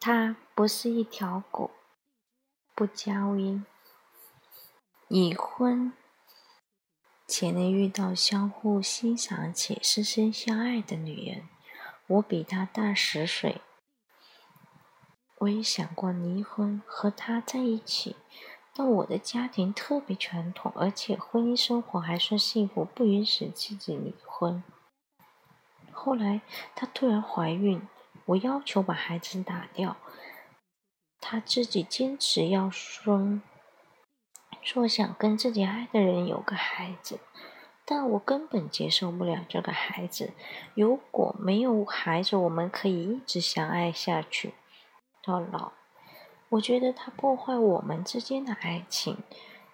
它不是一条狗。不加音。已婚且能遇到相互欣赏且深深相爱的女人，我比她大十岁。我也想过离婚和她在一起，但我的家庭特别传统，而且婚姻生活还算幸福，不允许妻子离婚。后来她突然怀孕，我要求把孩子打掉。他自己坚持要生，说想跟自己爱的人有个孩子，但我根本接受不了这个孩子。如果没有孩子，我们可以一直相爱下去到老。我觉得他破坏我们之间的爱情，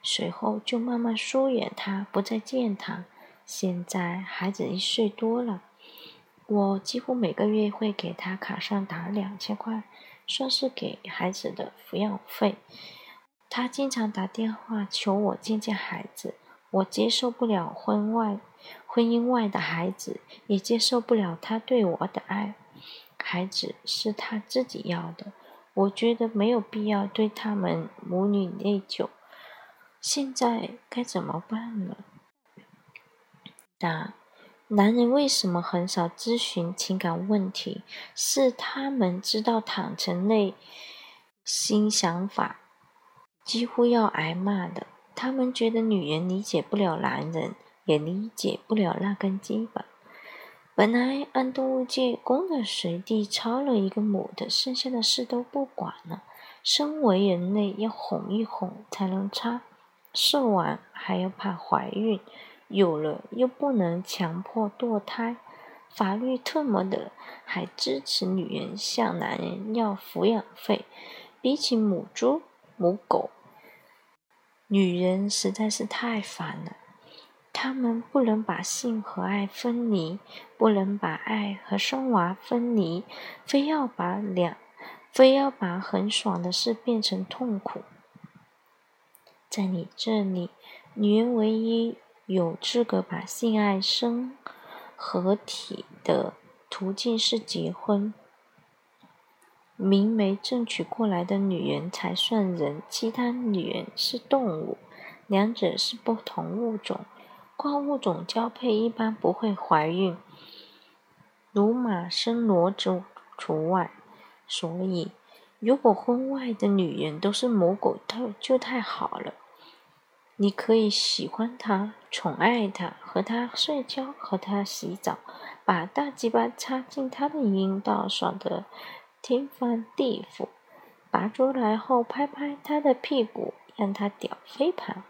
随后就慢慢疏远他，不再见他。现在孩子一岁多了，我几乎每个月会给他卡上打两千块。算是给孩子的抚养费。他经常打电话求我见见孩子，我接受不了婚外、婚姻外的孩子，也接受不了他对我的爱。孩子是他自己要的，我觉得没有必要对他们母女内疚。现在该怎么办呢？答。男人为什么很少咨询情感问题？是他们知道坦诚内心想法，几乎要挨骂的。他们觉得女人理解不了男人，也理解不了那根基本。本来按动物界，公的随地抄了一个母的，剩下的事都不管了。身为人类，要哄一哄才能插，射完还要怕怀孕。有了又不能强迫堕胎，法律特么的还支持女人向男人要抚养费。比起母猪、母狗，女人实在是太烦了。他们不能把性和爱分离，不能把爱和生娃分离，非要把两，非要把很爽的事变成痛苦。在你这里，女人唯一。有资格把性爱生合体的途径是结婚，明媒正娶过来的女人才算人，其他女人是动物，两者是不同物种，跨物种交配一般不会怀孕，如马生骡子除外。所以，如果婚外的女人都是母狗，就就太好了。你可以喜欢他，宠爱他，和他睡觉，和他洗澡，把大鸡巴插进他的阴道，爽得天翻地覆。拔出来后，拍拍他的屁股，让他屌飞盘。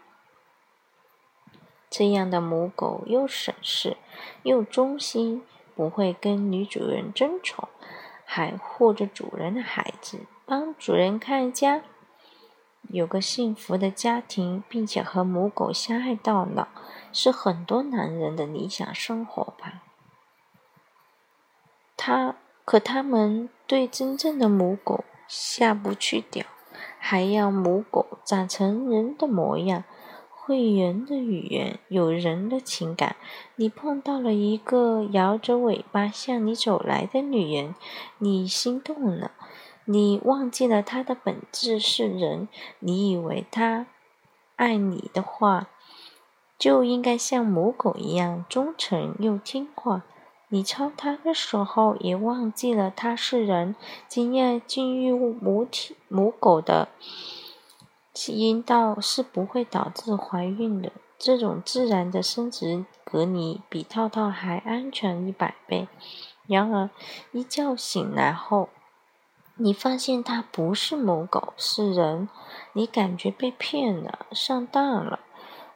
这样的母狗又省事，又忠心，不会跟女主人争宠，还护着主人的孩子，帮主人看家。有个幸福的家庭，并且和母狗相爱到老，是很多男人的理想生活吧。他可他们对真正的母狗下不去屌，还要母狗长成人的模样，会人的语言，有人的情感。你碰到了一个摇着尾巴向你走来的女人，你心动了。你忘记了他的本质是人，你以为他爱你的话，就应该像母狗一样忠诚又听话。你操他的时候，也忘记了他是人，经验进入母体母狗的阴道是不会导致怀孕的。这种自然的生殖隔离比套套还安全一百倍。然而，一觉醒来后，你发现它不是母狗，是人，你感觉被骗了，上当了，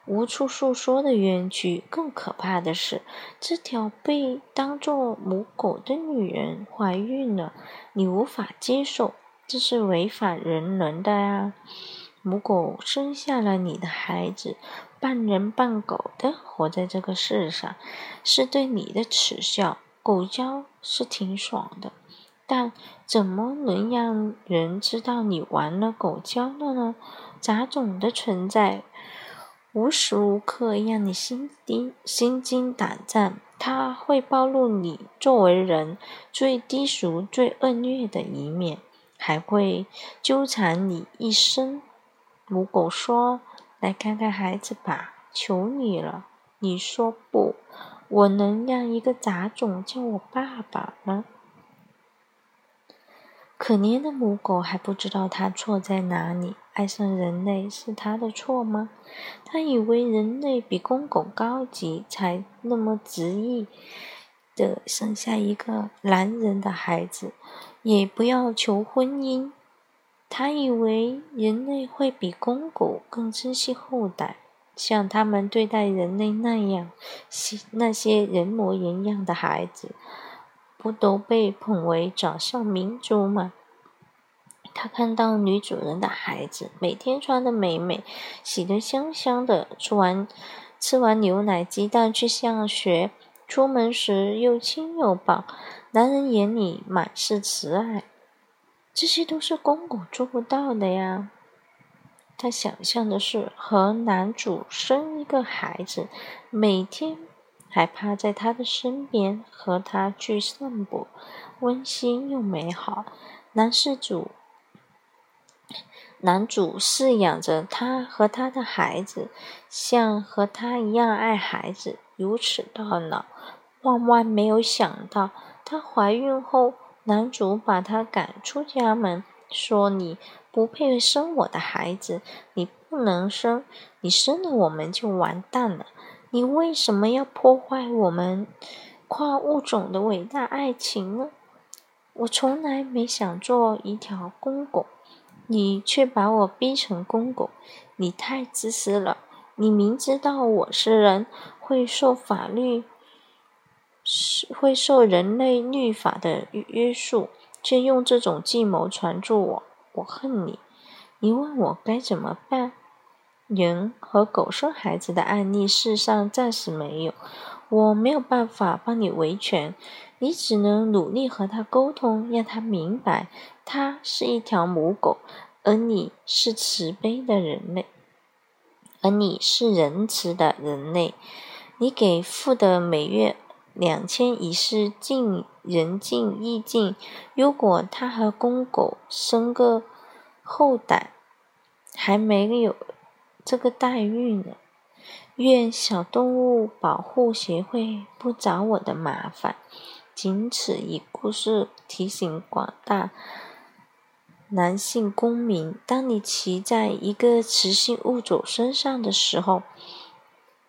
无处诉说的冤屈。更可怕的是，这条被当作母狗的女人怀孕了，你无法接受，这是违反人伦的呀！母狗生下了你的孩子，半人半狗的活在这个世上，是对你的耻笑。狗交是挺爽的。但怎么能让人知道你玩了狗交了呢？杂种的存在，无时无刻让你心惊心惊胆战。它会暴露你作为人最低俗、最恶劣的一面。还会纠缠你一生。母狗说：“来看看孩子吧，求你了。”你说不，我能让一个杂种叫我爸爸吗？可怜的母狗还不知道它错在哪里，爱上人类是它的错吗？它以为人类比公狗高级，才那么执意的生下一个男人的孩子，也不要求婚姻。它以为人类会比公狗更珍惜后代。像他们对待人类那样，那些人模人样的孩子，不都被捧为掌上明珠吗？他看到女主人的孩子每天穿的美美，洗得香香的，吃完吃完牛奶鸡蛋去上学，出门时又亲又抱，男人眼里满是慈爱，这些都是公狗做不到的呀。他想象的是和男主生一个孩子，每天还趴在他的身边和他去散步，温馨又美好。男事主，男主饲养着他和他的孩子，像和他一样爱孩子，如此到老。万万没有想到，她怀孕后，男主把她赶出家门，说你。不配生我的孩子，你不能生，你生了我们就完蛋了。你为什么要破坏我们跨物种的伟大爱情呢？我从来没想做一条公狗，你却把我逼成公狗，你太自私了。你明知道我是人，会受法律，会受人类律法的约束，却用这种计谋缠住我。我恨你，你问我该怎么办？人和狗生孩子的案例世上暂时没有，我没有办法帮你维权，你只能努力和他沟通，让他明白，他是一条母狗，而你是慈悲的人类，而你是仁慈的人类，你给付的每月两千已是尽。人尽义尽。如果他和公狗生个后代，还没有这个待遇呢。愿小动物保护协会不找我的麻烦。仅此一故事，提醒广大男性公民：当你骑在一个雌性物种身上的时候，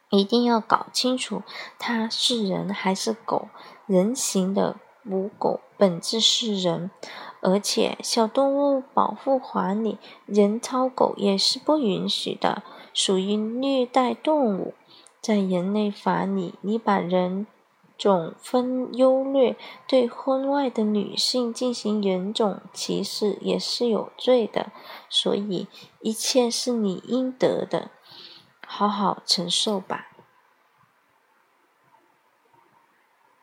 一定要搞清楚它是人还是狗。人形的母狗本质是人，而且小动物保护法里，人操狗也是不允许的，属于虐待动物。在人类法里，你把人种分优劣，对婚外的女性进行人种歧视，也是有罪的。所以，一切是你应得的，好好承受吧。